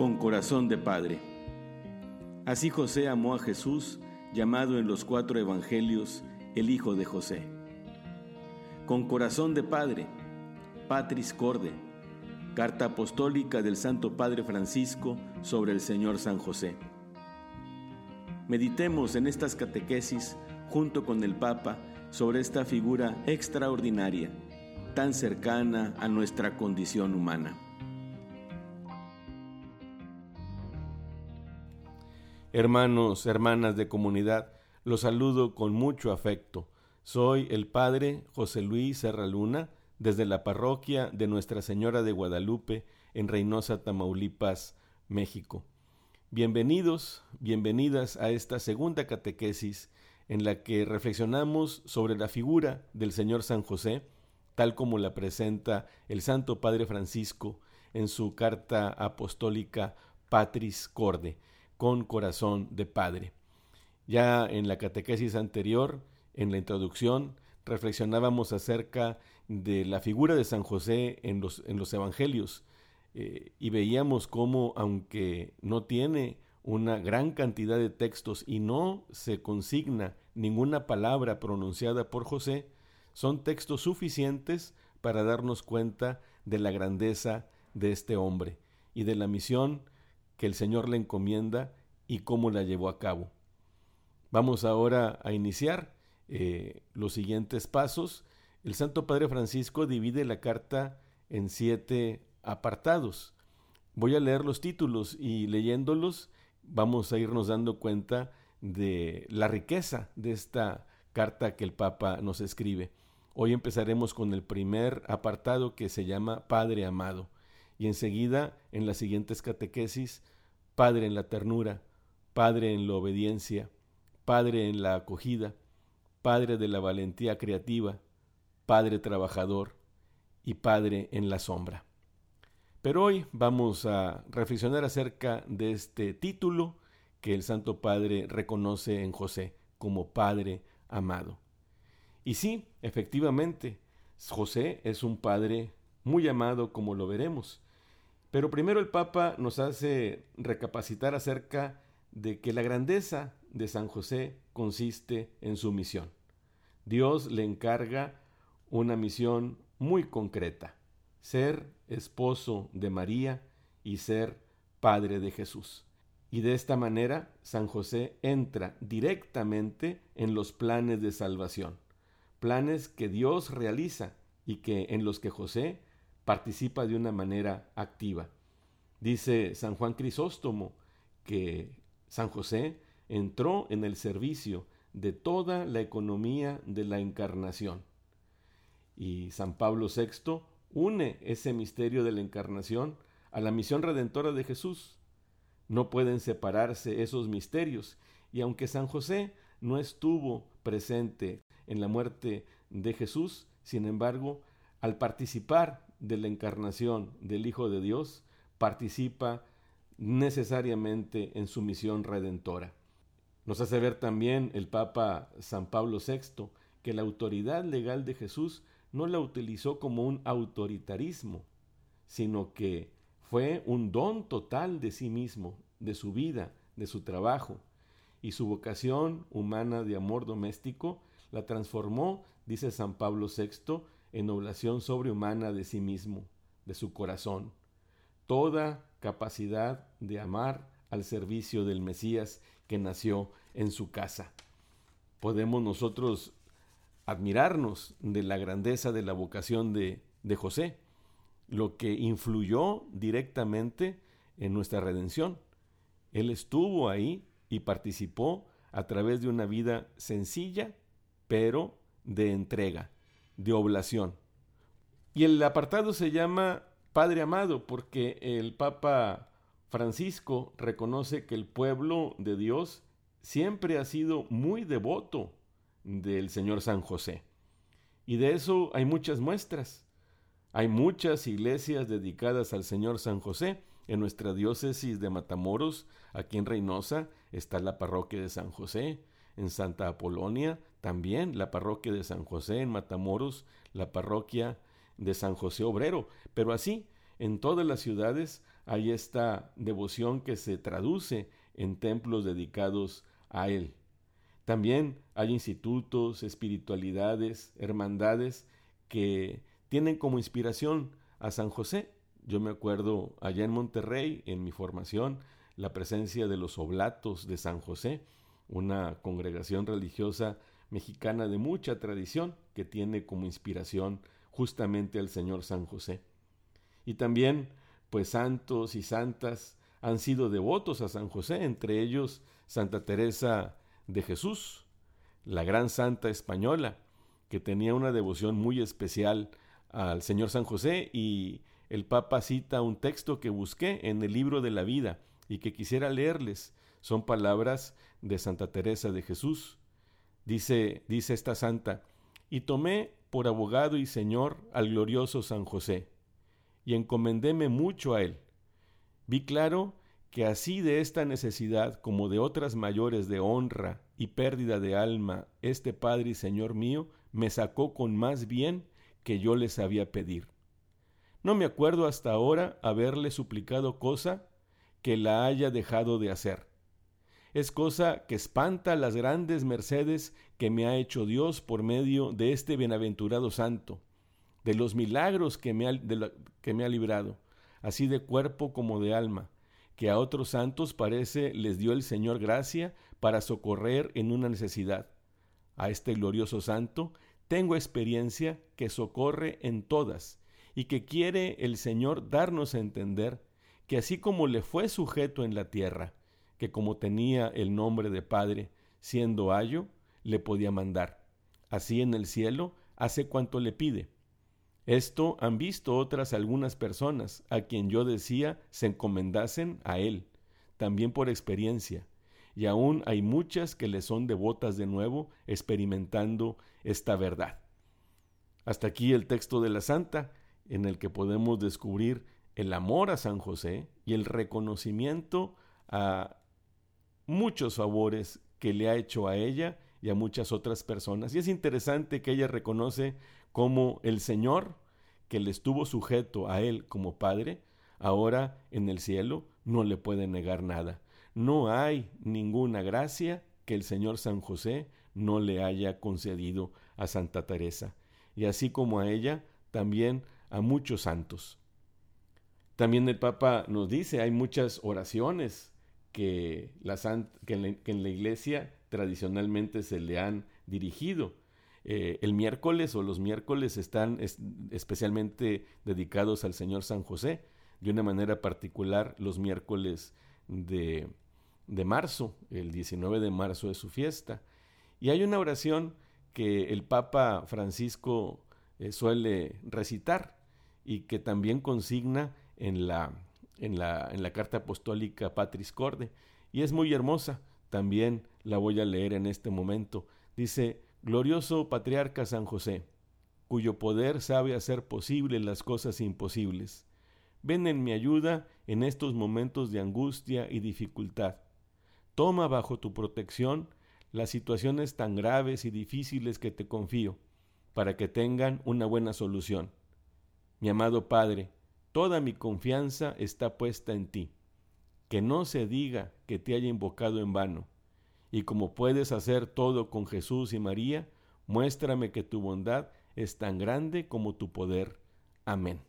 con corazón de padre. Así José amó a Jesús, llamado en los cuatro evangelios el Hijo de José. Con corazón de padre, Patris Corde, carta apostólica del Santo Padre Francisco sobre el Señor San José. Meditemos en estas catequesis junto con el Papa sobre esta figura extraordinaria, tan cercana a nuestra condición humana. Hermanos, hermanas de comunidad, los saludo con mucho afecto. Soy el Padre José Luis Serra Luna, desde la parroquia de Nuestra Señora de Guadalupe, en Reynosa, Tamaulipas, México. Bienvenidos, bienvenidas a esta segunda catequesis en la que reflexionamos sobre la figura del Señor San José, tal como la presenta el Santo Padre Francisco en su carta apostólica Patris Corde con corazón de padre. Ya en la catequesis anterior, en la introducción, reflexionábamos acerca de la figura de San José en los, en los evangelios eh, y veíamos cómo, aunque no tiene una gran cantidad de textos y no se consigna ninguna palabra pronunciada por José, son textos suficientes para darnos cuenta de la grandeza de este hombre y de la misión que el Señor le encomienda y cómo la llevó a cabo. Vamos ahora a iniciar eh, los siguientes pasos. El Santo Padre Francisco divide la carta en siete apartados. Voy a leer los títulos y leyéndolos vamos a irnos dando cuenta de la riqueza de esta carta que el Papa nos escribe. Hoy empezaremos con el primer apartado que se llama Padre amado y enseguida en las siguientes catequesis Padre en la ternura, Padre en la obediencia, Padre en la acogida, Padre de la valentía creativa, Padre trabajador y Padre en la sombra. Pero hoy vamos a reflexionar acerca de este título que el Santo Padre reconoce en José como Padre amado. Y sí, efectivamente, José es un Padre muy amado como lo veremos. Pero primero el Papa nos hace recapacitar acerca de que la grandeza de San José consiste en su misión. Dios le encarga una misión muy concreta, ser esposo de María y ser padre de Jesús. Y de esta manera San José entra directamente en los planes de salvación, planes que Dios realiza y que en los que José participa de una manera activa. Dice San Juan Crisóstomo que San José entró en el servicio de toda la economía de la encarnación. Y San Pablo VI une ese misterio de la encarnación a la misión redentora de Jesús. No pueden separarse esos misterios, y aunque San José no estuvo presente en la muerte de Jesús, sin embargo, al participar de la encarnación del Hijo de Dios, participa necesariamente en su misión redentora. Nos hace ver también el Papa San Pablo VI que la autoridad legal de Jesús no la utilizó como un autoritarismo, sino que fue un don total de sí mismo, de su vida, de su trabajo, y su vocación humana de amor doméstico la transformó, dice San Pablo VI, en oblación sobrehumana de sí mismo, de su corazón. Toda capacidad de amar al servicio del Mesías que nació en su casa. Podemos nosotros admirarnos de la grandeza de la vocación de, de José, lo que influyó directamente en nuestra redención. Él estuvo ahí y participó a través de una vida sencilla, pero de entrega, de oblación. Y el apartado se llama Padre amado, porque el Papa Francisco reconoce que el pueblo de Dios siempre ha sido muy devoto del Señor San José. Y de eso hay muchas muestras. Hay muchas iglesias dedicadas al Señor San José. En nuestra diócesis de Matamoros, aquí en Reynosa, está la parroquia de San José. En Santa Apolonia, también la parroquia de San José. En Matamoros, la parroquia de San José Obrero. Pero así, en todas las ciudades hay esta devoción que se traduce en templos dedicados a Él. También hay institutos, espiritualidades, hermandades que tienen como inspiración a San José. Yo me acuerdo allá en Monterrey, en mi formación, la presencia de los oblatos de San José, una congregación religiosa mexicana de mucha tradición que tiene como inspiración justamente al Señor San José. Y también, pues santos y santas han sido devotos a San José, entre ellos Santa Teresa de Jesús, la gran santa española, que tenía una devoción muy especial al Señor San José y el Papa cita un texto que busqué en el libro de la vida y que quisiera leerles. Son palabras de Santa Teresa de Jesús. Dice, dice esta santa, y tomé por abogado y señor al glorioso San José, y encomendéme mucho a él. Vi claro que así de esta necesidad como de otras mayores de honra y pérdida de alma, este Padre y Señor mío me sacó con más bien que yo le sabía pedir. No me acuerdo hasta ahora haberle suplicado cosa que la haya dejado de hacer es cosa que espanta las grandes mercedes que me ha hecho Dios por medio de este bienaventurado santo, de los milagros que me ha, que me ha librado, así de cuerpo como de alma, que a otros santos parece les dio el Señor gracia para socorrer en una necesidad. A este glorioso santo tengo experiencia que socorre en todas, y que quiere el Señor darnos a entender que así como le fue sujeto en la tierra, que como tenía el nombre de Padre, siendo ayo, le podía mandar. Así en el cielo hace cuanto le pide. Esto han visto otras algunas personas, a quien yo decía se encomendasen a él, también por experiencia, y aún hay muchas que le son devotas de nuevo, experimentando esta verdad. Hasta aquí el texto de la Santa, en el que podemos descubrir el amor a San José y el reconocimiento a muchos favores que le ha hecho a ella y a muchas otras personas. Y es interesante que ella reconoce cómo el Señor, que le estuvo sujeto a él como padre, ahora en el cielo no le puede negar nada. No hay ninguna gracia que el Señor San José no le haya concedido a Santa Teresa, y así como a ella, también a muchos santos. También el Papa nos dice, hay muchas oraciones que, que, en la, iglesia tradicionalmente se le han dirigido. Eh, el miércoles o los miércoles están especialmente dedicados al Señor San José, de una manera particular los miércoles de, de marzo, el 19 de marzo es su fiesta. Y hay una oración que el Papa Francisco eh, suele recitar y que también consigna en la en la, en la carta apostólica Patris Corde, y es muy hermosa, también la voy a leer en este momento. Dice, Glorioso Patriarca San José, cuyo poder sabe hacer posible las cosas imposibles, ven en mi ayuda en estos momentos de angustia y dificultad. Toma bajo tu protección las situaciones tan graves y difíciles que te confío, para que tengan una buena solución. Mi amado Padre, Toda mi confianza está puesta en ti. Que no se diga que te haya invocado en vano. Y como puedes hacer todo con Jesús y María, muéstrame que tu bondad es tan grande como tu poder. Amén.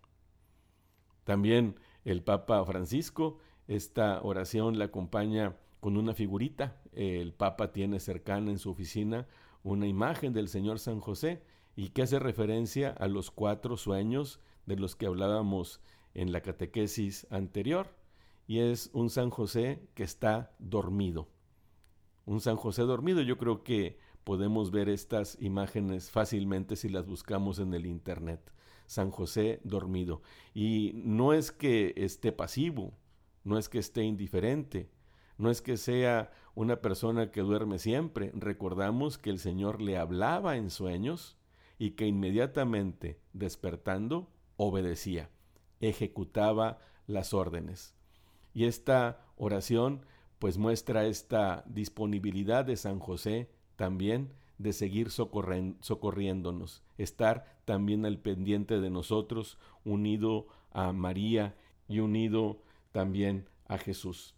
También el Papa Francisco, esta oración la acompaña con una figurita. El Papa tiene cercana en su oficina una imagen del Señor San José y que hace referencia a los cuatro sueños de los que hablábamos en la catequesis anterior, y es un San José que está dormido. Un San José dormido, yo creo que podemos ver estas imágenes fácilmente si las buscamos en el Internet. San José dormido. Y no es que esté pasivo, no es que esté indiferente, no es que sea una persona que duerme siempre. Recordamos que el Señor le hablaba en sueños y que inmediatamente despertando obedecía, ejecutaba las órdenes. Y esta oración pues muestra esta disponibilidad de San José también de seguir socorriéndonos, estar también al pendiente de nosotros, unido a María y unido también a Jesús.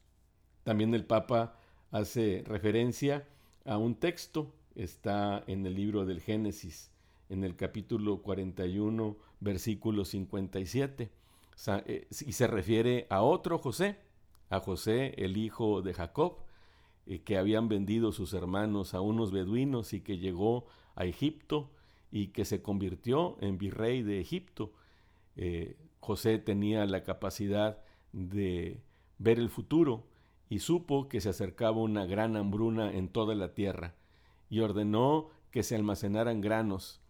También el Papa hace referencia a un texto, está en el libro del Génesis, en el capítulo 41, versículo 57, eh, y se refiere a otro José, a José, el hijo de Jacob, eh, que habían vendido sus hermanos a unos beduinos y que llegó a Egipto y que se convirtió en virrey de Egipto. Eh, José tenía la capacidad de ver el futuro y supo que se acercaba una gran hambruna en toda la tierra y ordenó que se almacenaran granos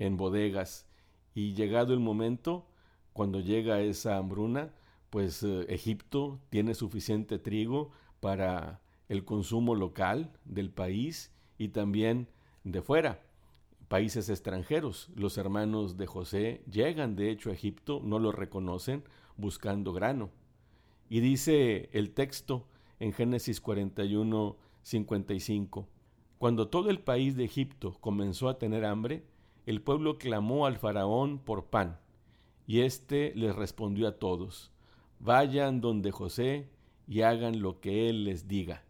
en bodegas y llegado el momento, cuando llega esa hambruna, pues eh, Egipto tiene suficiente trigo para el consumo local del país y también de fuera, países extranjeros. Los hermanos de José llegan de hecho a Egipto, no lo reconocen, buscando grano. Y dice el texto en Génesis 41, 55, cuando todo el país de Egipto comenzó a tener hambre, el pueblo clamó al faraón por pan, y éste les respondió a todos, vayan donde José y hagan lo que él les diga.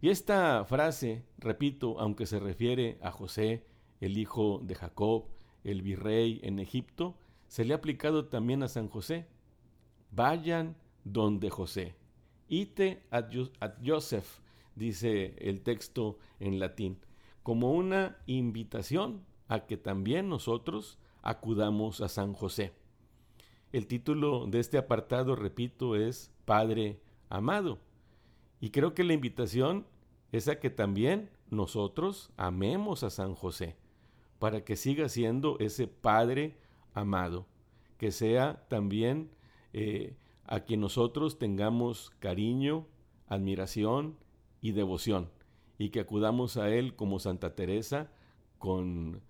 Y esta frase, repito, aunque se refiere a José, el hijo de Jacob, el virrey en Egipto, se le ha aplicado también a San José. Vayan donde José. Ite ad, Joseph, dice el texto en latín, como una invitación a que también nosotros acudamos a San José. El título de este apartado, repito, es Padre amado. Y creo que la invitación es a que también nosotros amemos a San José, para que siga siendo ese Padre amado, que sea también eh, a quien nosotros tengamos cariño, admiración y devoción, y que acudamos a Él como Santa Teresa con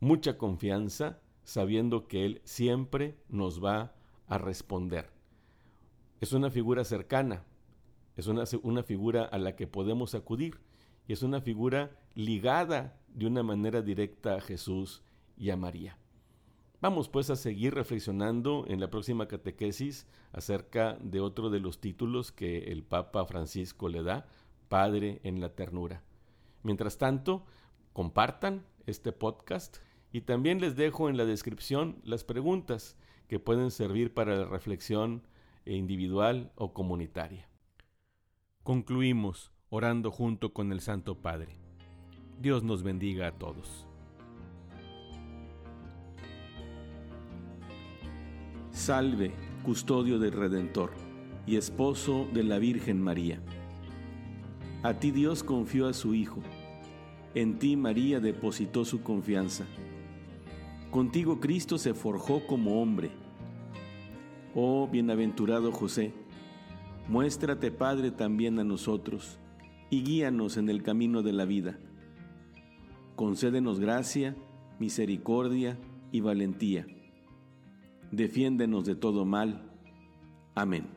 mucha confianza, sabiendo que Él siempre nos va a responder. Es una figura cercana, es una, una figura a la que podemos acudir y es una figura ligada de una manera directa a Jesús y a María. Vamos pues a seguir reflexionando en la próxima catequesis acerca de otro de los títulos que el Papa Francisco le da, Padre en la ternura. Mientras tanto, compartan este podcast y también les dejo en la descripción las preguntas que pueden servir para la reflexión individual o comunitaria. Concluimos orando junto con el Santo Padre. Dios nos bendiga a todos. Salve, custodio del Redentor y esposo de la Virgen María. A ti Dios confió a su Hijo, en ti María depositó su confianza. Contigo Cristo se forjó como hombre. Oh bienaventurado José, Muéstrate, Padre, también a nosotros, y guíanos en el camino de la vida. Concédenos gracia, misericordia y valentía. Defiéndenos de todo mal. Amén.